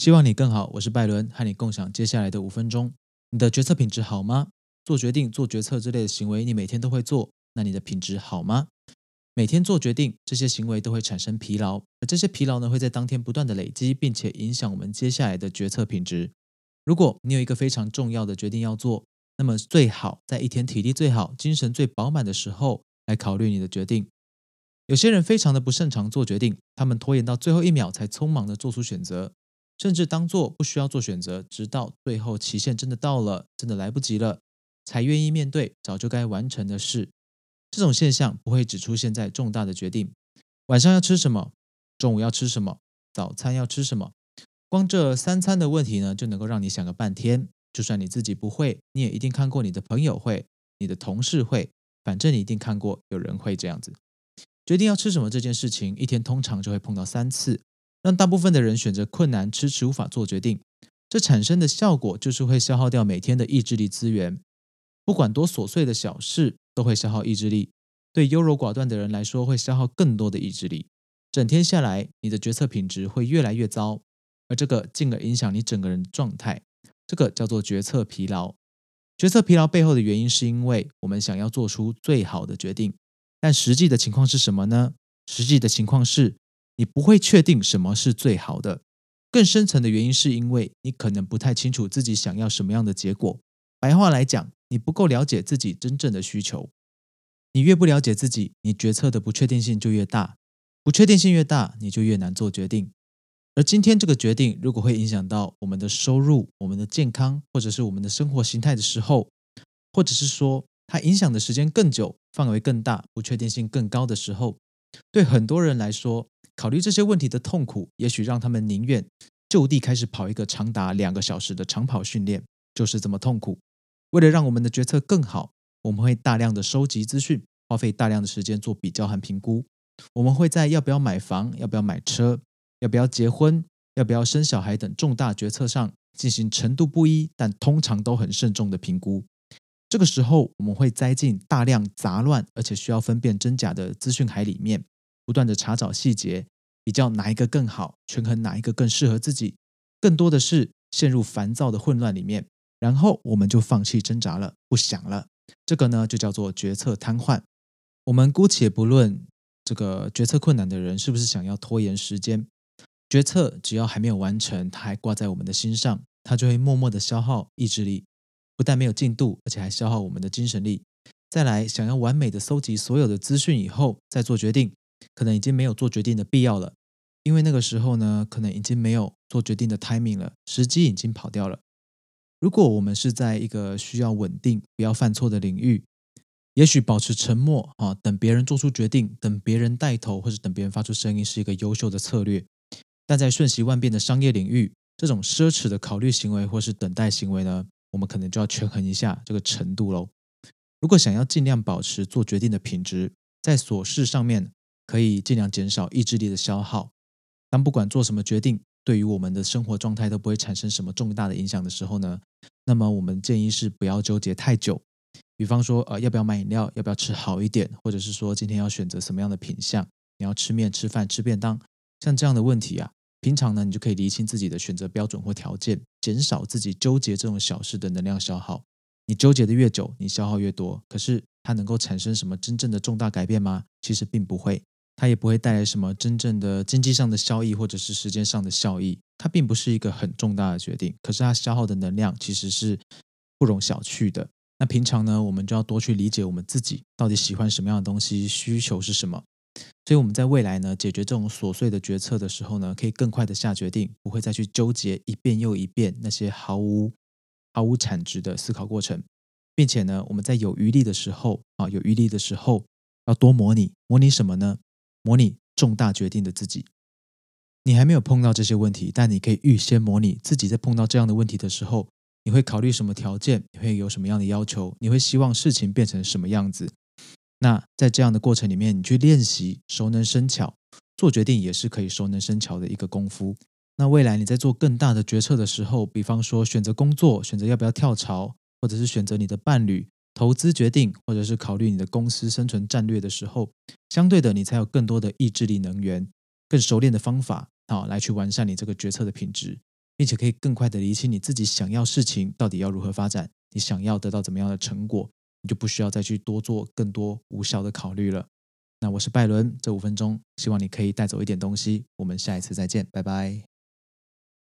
希望你更好，我是拜伦，和你共享接下来的五分钟。你的决策品质好吗？做决定、做决策之类的行为，你每天都会做，那你的品质好吗？每天做决定，这些行为都会产生疲劳，而这些疲劳呢，会在当天不断的累积，并且影响我们接下来的决策品质。如果你有一个非常重要的决定要做，那么最好在一天体力最好、精神最饱满的时候来考虑你的决定。有些人非常的不擅长做决定，他们拖延到最后一秒才匆忙的做出选择。甚至当做不需要做选择，直到最后期限真的到了，真的来不及了，才愿意面对早就该完成的事。这种现象不会只出现在重大的决定：晚上要吃什么，中午要吃什么，早餐要吃什么。光这三餐的问题呢，就能够让你想个半天。就算你自己不会，你也一定看过你的朋友会，你的同事会，反正你一定看过有人会这样子。决定要吃什么这件事情，一天通常就会碰到三次。让大部分的人选择困难、迟迟无法做决定，这产生的效果就是会消耗掉每天的意志力资源。不管多琐碎的小事，都会消耗意志力。对优柔寡断的人来说，会消耗更多的意志力。整天下来，你的决策品质会越来越糟，而这个进而影响你整个人的状态。这个叫做决策疲劳。决策疲劳背后的原因，是因为我们想要做出最好的决定，但实际的情况是什么呢？实际的情况是。你不会确定什么是最好的，更深层的原因是因为你可能不太清楚自己想要什么样的结果。白话来讲，你不够了解自己真正的需求。你越不了解自己，你决策的不确定性就越大，不确定性越大，你就越难做决定。而今天这个决定如果会影响到我们的收入、我们的健康，或者是我们的生活形态的时候，或者是说它影响的时间更久、范围更大、不确定性更高的时候，对很多人来说。考虑这些问题的痛苦，也许让他们宁愿就地开始跑一个长达两个小时的长跑训练，就是这么痛苦。为了让我们的决策更好，我们会大量的收集资讯，花费大量的时间做比较和评估。我们会在要不要买房、要不要买车、要不要结婚、要不要生小孩等重大决策上进行程度不一，但通常都很慎重的评估。这个时候，我们会栽进大量杂乱而且需要分辨真假的资讯海里面。不断的查找细节，比较哪一个更好，权衡哪一个更适合自己，更多的是陷入烦躁的混乱里面，然后我们就放弃挣扎了，不想了。这个呢，就叫做决策瘫痪。我们姑且不论这个决策困难的人是不是想要拖延时间，决策只要还没有完成，它还挂在我们的心上，它就会默默的消耗意志力，不但没有进度，而且还消耗我们的精神力。再来，想要完美的搜集所有的资讯以后再做决定。可能已经没有做决定的必要了，因为那个时候呢，可能已经没有做决定的 timing 了，时机已经跑掉了。如果我们是在一个需要稳定、不要犯错的领域，也许保持沉默啊，等别人做出决定，等别人带头，或者等别人发出声音，是一个优秀的策略。但在瞬息万变的商业领域，这种奢侈的考虑行为或是等待行为呢，我们可能就要权衡一下这个程度喽。如果想要尽量保持做决定的品质，在琐事上面。可以尽量减少意志力的消耗。当不管做什么决定，对于我们的生活状态都不会产生什么重大的影响的时候呢，那么我们建议是不要纠结太久。比方说，呃，要不要买饮料，要不要吃好一点，或者是说今天要选择什么样的品相，你要吃面、吃饭、吃便当，像这样的问题啊，平常呢，你就可以厘清自己的选择标准或条件，减少自己纠结这种小事的能量消耗。你纠结的越久，你消耗越多。可是它能够产生什么真正的重大改变吗？其实并不会。它也不会带来什么真正的经济上的效益，或者是时间上的效益。它并不是一个很重大的决定，可是它消耗的能量其实是不容小觑的。那平常呢，我们就要多去理解我们自己到底喜欢什么样的东西，需求是什么。所以我们在未来呢，解决这种琐碎的决策的时候呢，可以更快的下决定，不会再去纠结一遍又一遍那些毫无毫无产值的思考过程，并且呢，我们在有余力的时候啊，有余力的时候要多模拟，模拟什么呢？模拟重大决定的自己，你还没有碰到这些问题，但你可以预先模拟自己在碰到这样的问题的时候，你会考虑什么条件？你会有什么样的要求？你会希望事情变成什么样子？那在这样的过程里面，你去练习熟能生巧，做决定也是可以熟能生巧的一个功夫。那未来你在做更大的决策的时候，比方说选择工作、选择要不要跳槽，或者是选择你的伴侣。投资决定，或者是考虑你的公司生存战略的时候，相对的，你才有更多的意志力能源，更熟练的方法啊，来去完善你这个决策的品质。并且可以更快的理清你自己想要事情到底要如何发展，你想要得到怎么样的成果，你就不需要再去多做更多无效的考虑了。那我是拜伦，这五分钟希望你可以带走一点东西。我们下一次再见，拜拜。